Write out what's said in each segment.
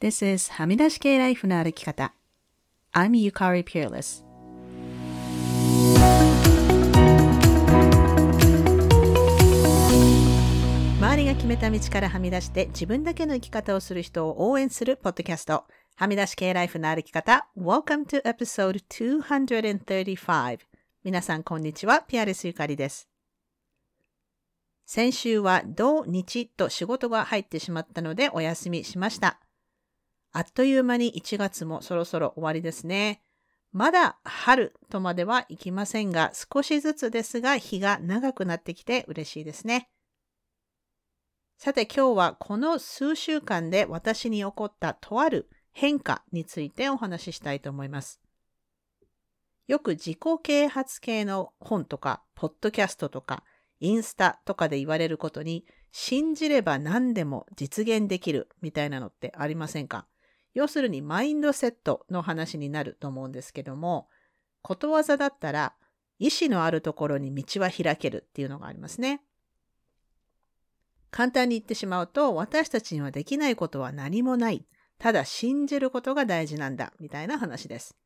This is はみ出し系ライフの歩き方。I'm Yukari Peerless. 周りが決めた道からはみ出して自分だけの生き方をする人を応援するポッドキャスト。はみ出し系ライフの歩き方。Welcome to episode 235. 皆さんこんにちは。ピアレスゆかりです。先週は土日と仕事が入ってしまったのでお休みしました。あっという間に1月もそろそろ終わりですね。まだ春とまではいきませんが、少しずつですが日が長くなってきて嬉しいですね。さて今日はこの数週間で私に起こったとある変化についてお話ししたいと思います。よく自己啓発系の本とか、ポッドキャストとか、インスタとかで言われることに、信じれば何でも実現できるみたいなのってありませんか？要するにマインドセットの話になると思うんですけども、ことわざだったら、意志のあるところに道は開けるっていうのがありますね。簡単に言ってしまうと、私たちにはできないことは何もない。ただ信じることが大事なんだ。みたいな話です。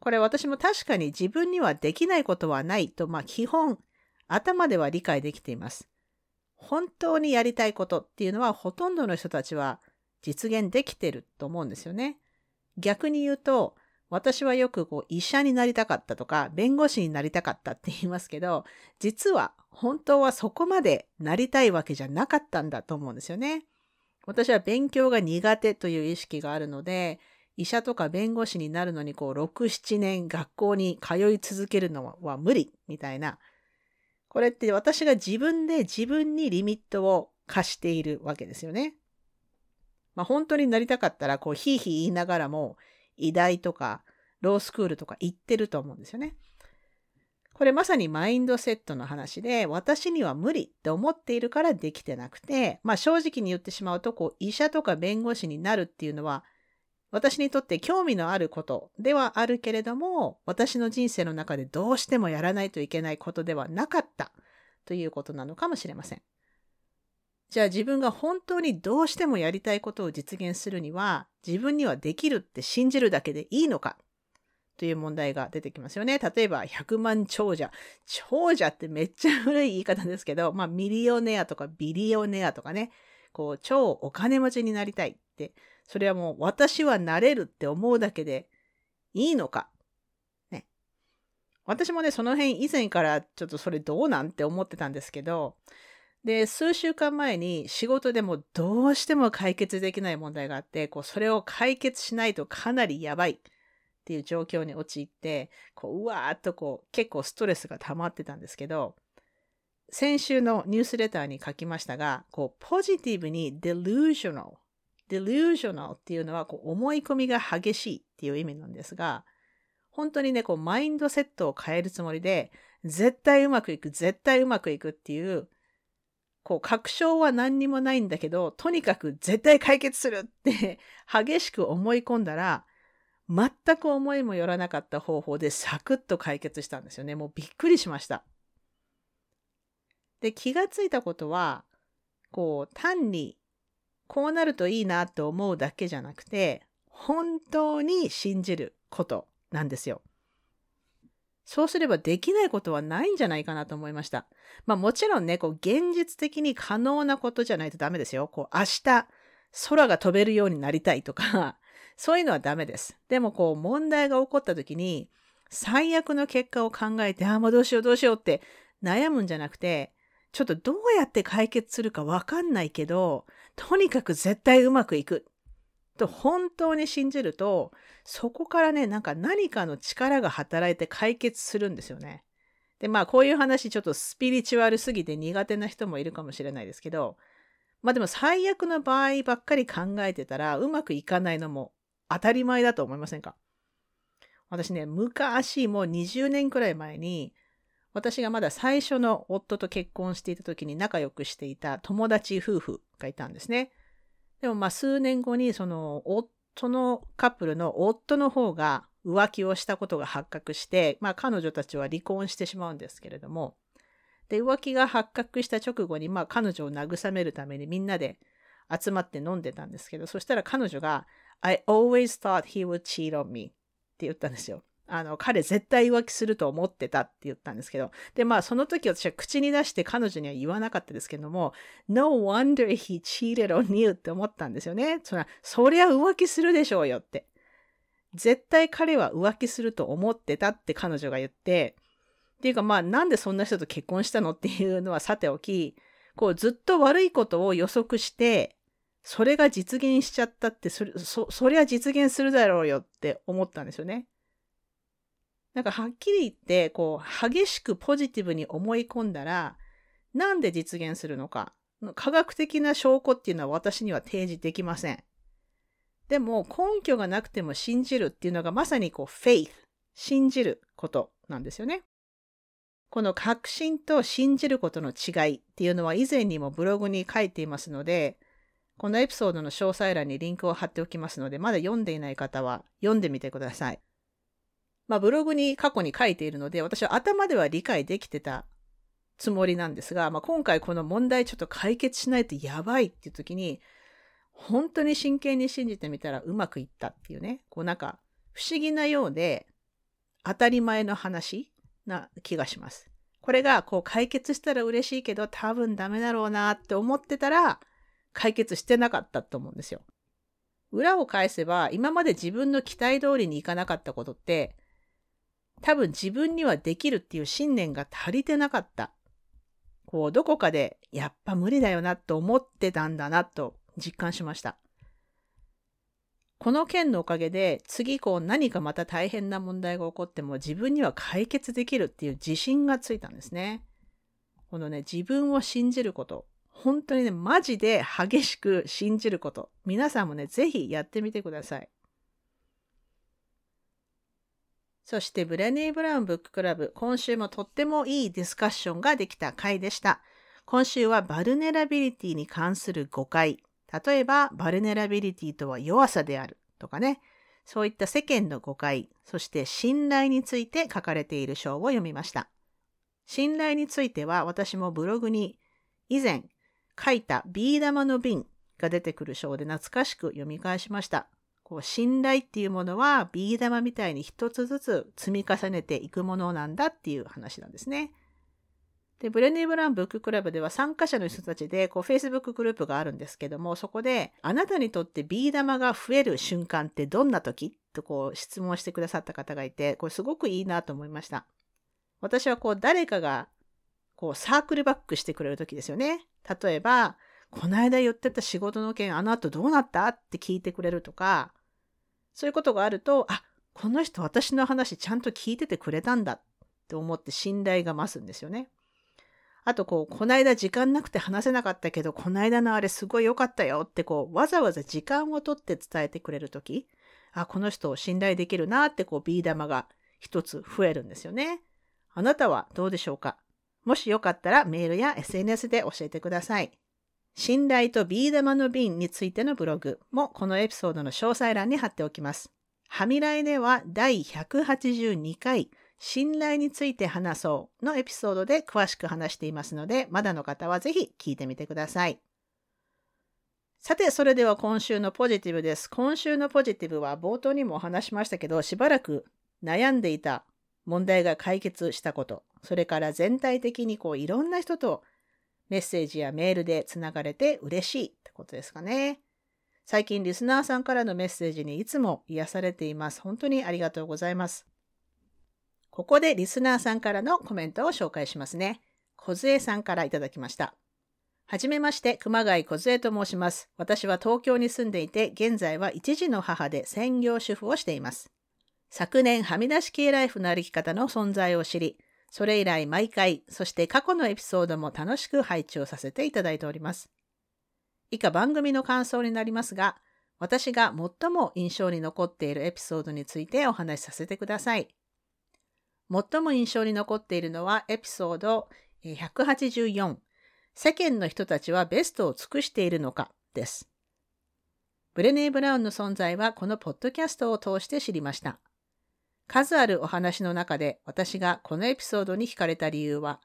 これ私も確かに自分にはできないことはないと、まあ基本、頭では理解できています。本当にやりたいことっていうのはほとんどの人たちは実現できてると思うんですよね。逆に言うと、私はよくこう医者になりたかったとか、弁護士になりたかったって言いますけど、実は本当はそこまでなりたいわけじゃなかったんだと思うんですよね。私は勉強が苦手という意識があるので、医者とか弁護士になるのにこう6、7年学校に通い続けるのは無理みたいな。これって私が自分で自分にリミットを課しているわけですよね。まあ本当になりたかったらこうヒーヒー言いながらも医大とかロースクールとか行ってると思うんですよね。これまさにマインドセットの話で、私には無理って思っているからできてなくて、まあ正直に言ってしまうと、こう医者とか弁護士になるっていうのは、私にとって興味のあることではあるけれども、私の人生の中でどうしてもやらないといけないことではなかったということなのかもしれません。じゃあ自分が本当にどうしてもやりたいことを実現するには、自分にはできるって信じるだけでいいのか？という問題が出てきますよね。例えば、100万長者。長者ってめっちゃ古い言い方ですけど、まあ、ミリオネアとかビリオネアとかね、こう、超お金持ちになりたいって、それはもう私はなれるって思うだけでいいのか？私もね、その辺以前からちょっとそれどうなんて思ってたんですけど、で、数週間前に仕事でもどうしても解決できない問題があって、こう、それを解決しないとかなりやばい。っていう状況に陥って、こう、うわーっとこう、結構ストレスが溜まってたんですけど、先週のニュースレターに書きましたが、こう、ポジティブに delusional。delusional っていうのは、こう、思い込みが激しいっていう意味なんですが、本当にね、こう、マインドセットを変えるつもりで、絶対うまくいく、絶対うまくいくっていう、こう、確証は何にもないんだけど、とにかく絶対解決するって 激しく思い込んだら、全く思いもよらなかった方法でサクッと解決したんですよね。もうびっくりしました。で、気がついたことは、こう、単にこうなるといいなと思うだけじゃなくて、本当に信じることなんですよ。そうすればできないことはないんじゃないかなと思いました。まあもちろんね、こう現実的に可能なことじゃないとダメですよ。こう明日空が飛べるようになりたいとか、そういうのはダメです。でもこう問題が起こった時に最悪の結果を考えて、ああもうどうしようどうしようって悩むんじゃなくて、ちょっとどうやって解決するかわかんないけど、とにかく絶対うまくいく。と本当に信じると、そこからね、なんか何かの力が働いて解決するんですよね。で、まあこういう話ちょっとスピリチュアルすぎて苦手な人もいるかもしれないですけど、まあでも最悪の場合ばっかり考えてたらうまくいかないのも当たり前だと思いませんか？私ね、昔、もう20年くらい前に、私がまだ最初の夫と結婚していた時に仲良くしていた友達夫婦がいたんですね。でもまあ数年後にその夫のカップルの夫の方が浮気をしたことが発覚して、まあ彼女たちは離婚してしまうんですけれども、で、浮気が発覚した直後にまあ彼女を慰めるためにみんなで集まって飲んでたんですけど、そしたら彼女が I always thought he would cheat on me って言ったんですよ。あの、彼絶対浮気すると思ってたって言ったんですけど。で、まあ、その時私は口に出して彼女には言わなかったですけども、No wonder he cheated on you って思ったんですよね。そら、そりゃ浮気するでしょうよって。絶対彼は浮気すると思ってたって彼女が言って、っていうかまあ、なんでそんな人と結婚したのっていうのはさておき、こうずっと悪いことを予測して、それが実現しちゃったってそ、そ、そりゃ実現するだろうよって思ったんですよね。なんかはっきり言って、こう、激しくポジティブに思い込んだら、なんで実現するのか？科学的な証拠っていうのは私には提示できません。でも根拠がなくても信じるっていうのがまさにこう、faith、信じることなんですよね。この確信と信じることの違いっていうのは以前にもブログに書いていますので、このエピソードの詳細欄にリンクを貼っておきますので、まだ読んでいない方は読んでみてください。まあブログに過去に書いているので、私は頭では理解できてたつもりなんですが、まあ今回この問題ちょっと解決しないとやばいっていう時に、本当に真剣に信じてみたらうまくいったっていうね、こうなんか不思議なようで当たり前の話な気がします。これがこう解決したら嬉しいけど多分ダメだろうなって思ってたら解決してなかったと思うんですよ。裏を返せば今まで自分の期待通りにいかなかったことって多分自分にはできるっていう信念が足りてなかった。こうどこかでやっぱ無理だよなと思ってたんだなと実感しました。この件のおかげで次こう何かまた大変な問題が起こっても自分には解決できるっていう自信がついたんですね。このね、自分を信じること。本当にね、マジで激しく信じること。皆さんもね、ぜひやってみてください。そしてブレネー・ブラウンブッククラブ、今週もとってもいいディスカッションができた回でした。今週は vulnerability に関する誤解、例えば、 vulnerability とは弱さであるとかね、そういった世間の誤解、そして信頼について書かれている章を読みました。信頼については私もブログに以前書いたビー玉の瓶が出てくる章で懐かしく読み返しました。こう信頼っていうものはビー玉みたいに一つずつ積み重ねていくものなんだっていう話なんですね。で、ブレネー・ブラウンブッククラブでは参加者の人たちで、こう、Facebook グループがあるんですけども、そこで、あなたにとってビー玉が増える瞬間ってどんな時？とこう、質問してくださった方がいて、これすごくいいなと思いました。私はこう、誰かが、こう、サークルバックしてくれる時ですよね。例えば、この間言ってた仕事の件、あの後どうなった？って聞いてくれるとか、そういうことがあると、あ、この人私の話ちゃんと聞いててくれたんだって思って信頼が増すんですよね。あとこう、こないだ時間なくて話せなかったけど、こないだのあれすごい良かったよってこう、わざわざ時間をとって伝えてくれるとき、あ、この人を信頼できるなってこう、ビー玉が一つ増えるんですよね。あなたはどうでしょうか？もしよかったらメールや SNS で教えてください。信頼とビー玉の瓶についてのブログもこのエピソードの詳細欄に貼っておきます。はみらいでは第182回信頼について話そうのエピソードで詳しく話していますので、まだの方はぜひ聞いてみてください。さて、それでは今週のポジティブです。今週のポジティブは冒頭にもお話しましたけど、しばらく悩んでいた問題が解決したこと、それから全体的にこういろんな人とメッセージやメールでつながれて嬉しいってことですかね。最近リスナーさんからのメッセージにいつも癒されています。本当にありがとうございます。ここでリスナーさんからのコメントを紹介しますね。小杖さんからいただきました。はじめまして、熊谷小杖と申します。私は東京に住んでいて、現在は一児の母で専業主婦をしています。昨年、はみ出し系ライフの歩き方の存在を知り、それ以来毎回、そして過去のエピソードも楽しく配置をさせていただいております。以下番組の感想になりますが、私が最も印象に残っているエピソードについてお話しさせてください。最も印象に残っているのはエピソード184世間の人たちはベストを尽くしているのかです。ブレネー・ブラウンの存在はこのポッドキャストを通して知りました。数あるお話の中で私がこのエピソードに惹かれた理由は、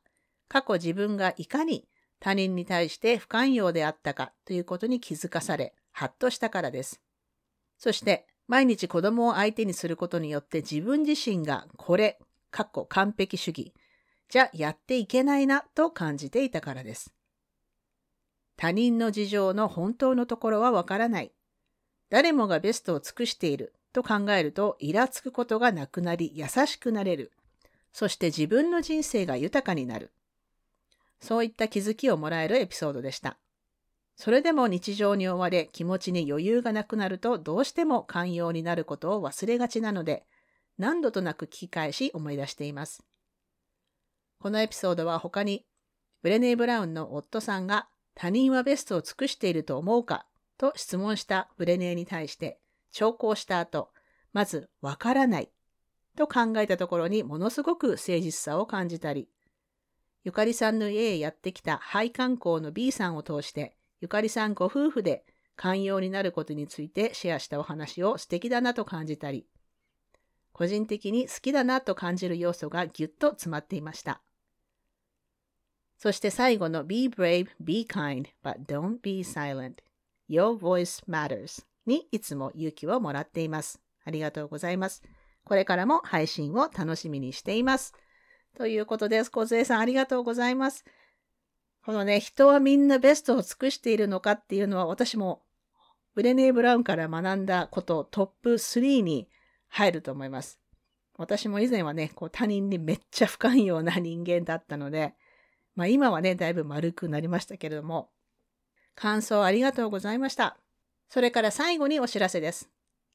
過去自分がいかに他人に対して不寛容であったかということに気づかされ、ハッとしたからです。そして、毎日子供を相手にすることによって自分自身がこれ、かっこ完璧主義、じゃやっていけないなと感じていたからです。他人の事情の本当のところはわからない。誰もがベストを尽くしていると考えると、イラつくことがなくなり、優しくなれる。そして自分の人生が豊かになる。そういった気づきをもらえるエピソードでした。それでも日常に追われ気持ちに余裕がなくなるとどうしても寛容になることを忘れがちなので何度となく聞き返し思い出しています。このエピソードは他にブレネー・ブラウンの夫さんが他人はベストを尽くしていると思うか？と質問したブレネーに対して聴講した後、まずわからないと考えたところにものすごく誠実さを感じたり、ゆかりさんの家へやってきた廃観光の B さんを通してゆかりさんご夫婦で寛容になることについてシェアしたお話を素敵だなと感じたり、個人的に好きだなと感じる要素がぎゅっと詰まっていました。そして最後の Be brave, be kind, but don't be silent. Your voice matters にいつも勇気をもらっています。ありがとうございます。これからも配信を楽しみにしています。ということです。小杖さんありがとうございます。このね、人はみんなベストを尽くしているのかっていうのは私もブレネー・ブラウンから学んだことトップ3に入ると思います。私も以前はね、こう他人にめっちゃ不寛容な人間だったので、まあ今はね、だいぶ丸くなりましたけれども、感想ありがとうございました。それから最後にお知らせです。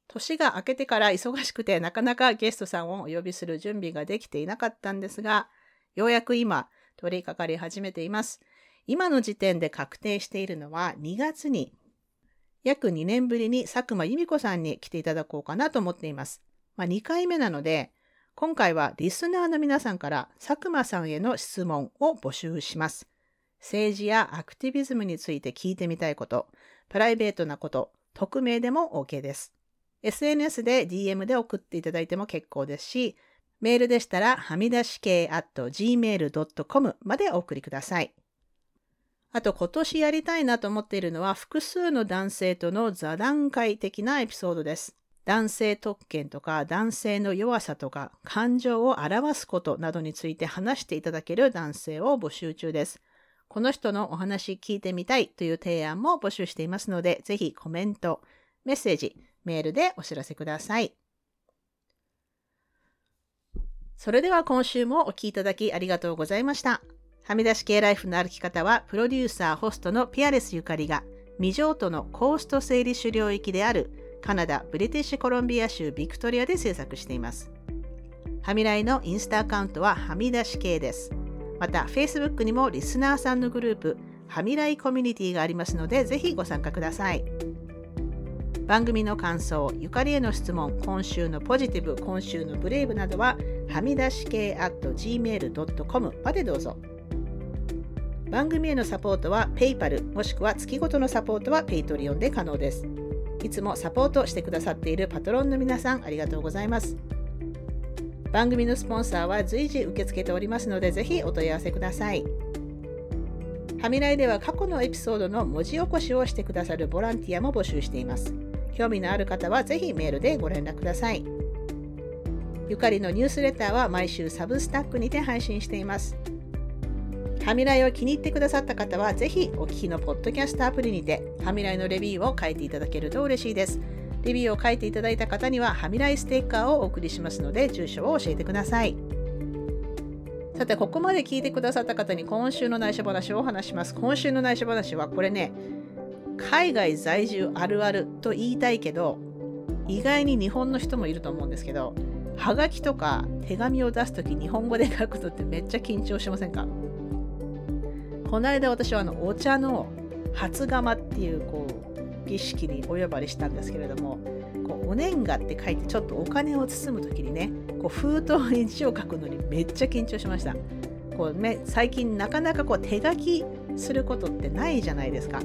年が明けてから忙しくてなかなかゲストさんをお呼びする準備ができていなかったんですが、ようやく今取り掛かり始めています。今の時点で確定しているのは2月に約2年ぶりに佐久間由美子さんに来ていただこうかなと思っています。まあ、2回目なので、今回はリスナーの皆さんから佐久間さんへの質問を募集します。政治やアクティビズムについて聞いてみたいこと、プライベートなこと、匿名でも OK です。SNS で DM で送っていただいても結構ですし、メールでしたら、はみ出し系 at gmail.com までお送りください。あと今年やりたいなと思っているのは複数の男性との座談会的なエピソードです。男性特権とか男性の弱さとか感情を表すことなどについて話していただける男性を募集中です。この人のお話聞いてみたいという提案も募集していますので、ぜひコメント、メッセージ、メールでお知らせください。それでは今週もお聴きいただきありがとうございました。はみ出し系ライフの歩き方は、プロデューサー、ホストのピアレスゆかりが、未譲渡のコースト整理種領域であるカナダ・ブリティッシュコロンビア州ビクトリアで制作しています。はみらいのインスタアカウントははみ出し系です。また、Facebook にもリスナーさんのグループ、はみらいコミュニティがありますので、ぜひご参加ください。番組の感想、ゆかりへの質問、今週のポジティブ、今週のブレイブなどは、はみ出し系 at gmail.com までどうぞ。番組へのサポートは PayPal もしくは月ごとのサポートは Patreon で可能です。いつもサポートしてくださっているパトロンの皆さんありがとうございます。番組のスポンサーは随時受け付けておりますのでぜひお問い合わせください。はみらいでは過去のエピソードの文字起こしをしてくださるボランティアも募集しています。興味のある方はぜひメールでご連絡ください。ゆかりのニュースレターは毎週サブスタックにて配信しています。ハミライを気に入ってくださった方は、ぜひお聞きのポッドキャストアプリにて、ハミライのレビューを書いていただけると嬉しいです。レビューを書いていただいた方には、ハミライステッカーをお送りしますので、住所を教えてください。さて、ここまで聞いてくださった方に今週の内緒話をお話します。今週の内緒話は、これね、海外在住あるあると言いたいけど、意外に日本の人もいると思うんですけど、はがきとか手紙を出すとき日本語で書くのってめっちゃ緊張しませんか？この間私はあのお茶の初釜っていうこう儀式にお呼ばれしたんですけれどもこうお年賀って書いてちょっとお金を包む時にねこう封筒に字を書くのにめっちゃ緊張しましたこう、最近なかなかこう手書きすることってないじゃないですか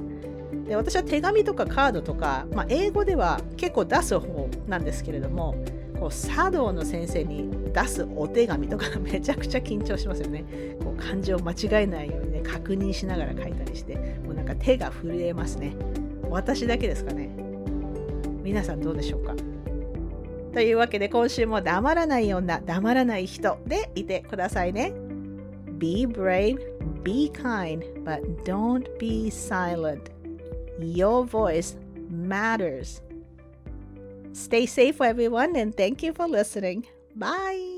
で私は手紙とかカードとか、まあ、英語では結構出す方なんですけれどもこう茶道の先生に出すお手紙とかめちゃくちゃ緊張しますよね。こう漢字を間違えないように、確認しながら書いたりして、もうなんか手が震えますね。私だけですかね。皆さんどうでしょうかというわけで今週も黙らない女、黙らない人でいてくださいね。Be brave, be kind, but don't be silent. Your voice matters. Stay safe, everyone, and thank you for listening. Bye.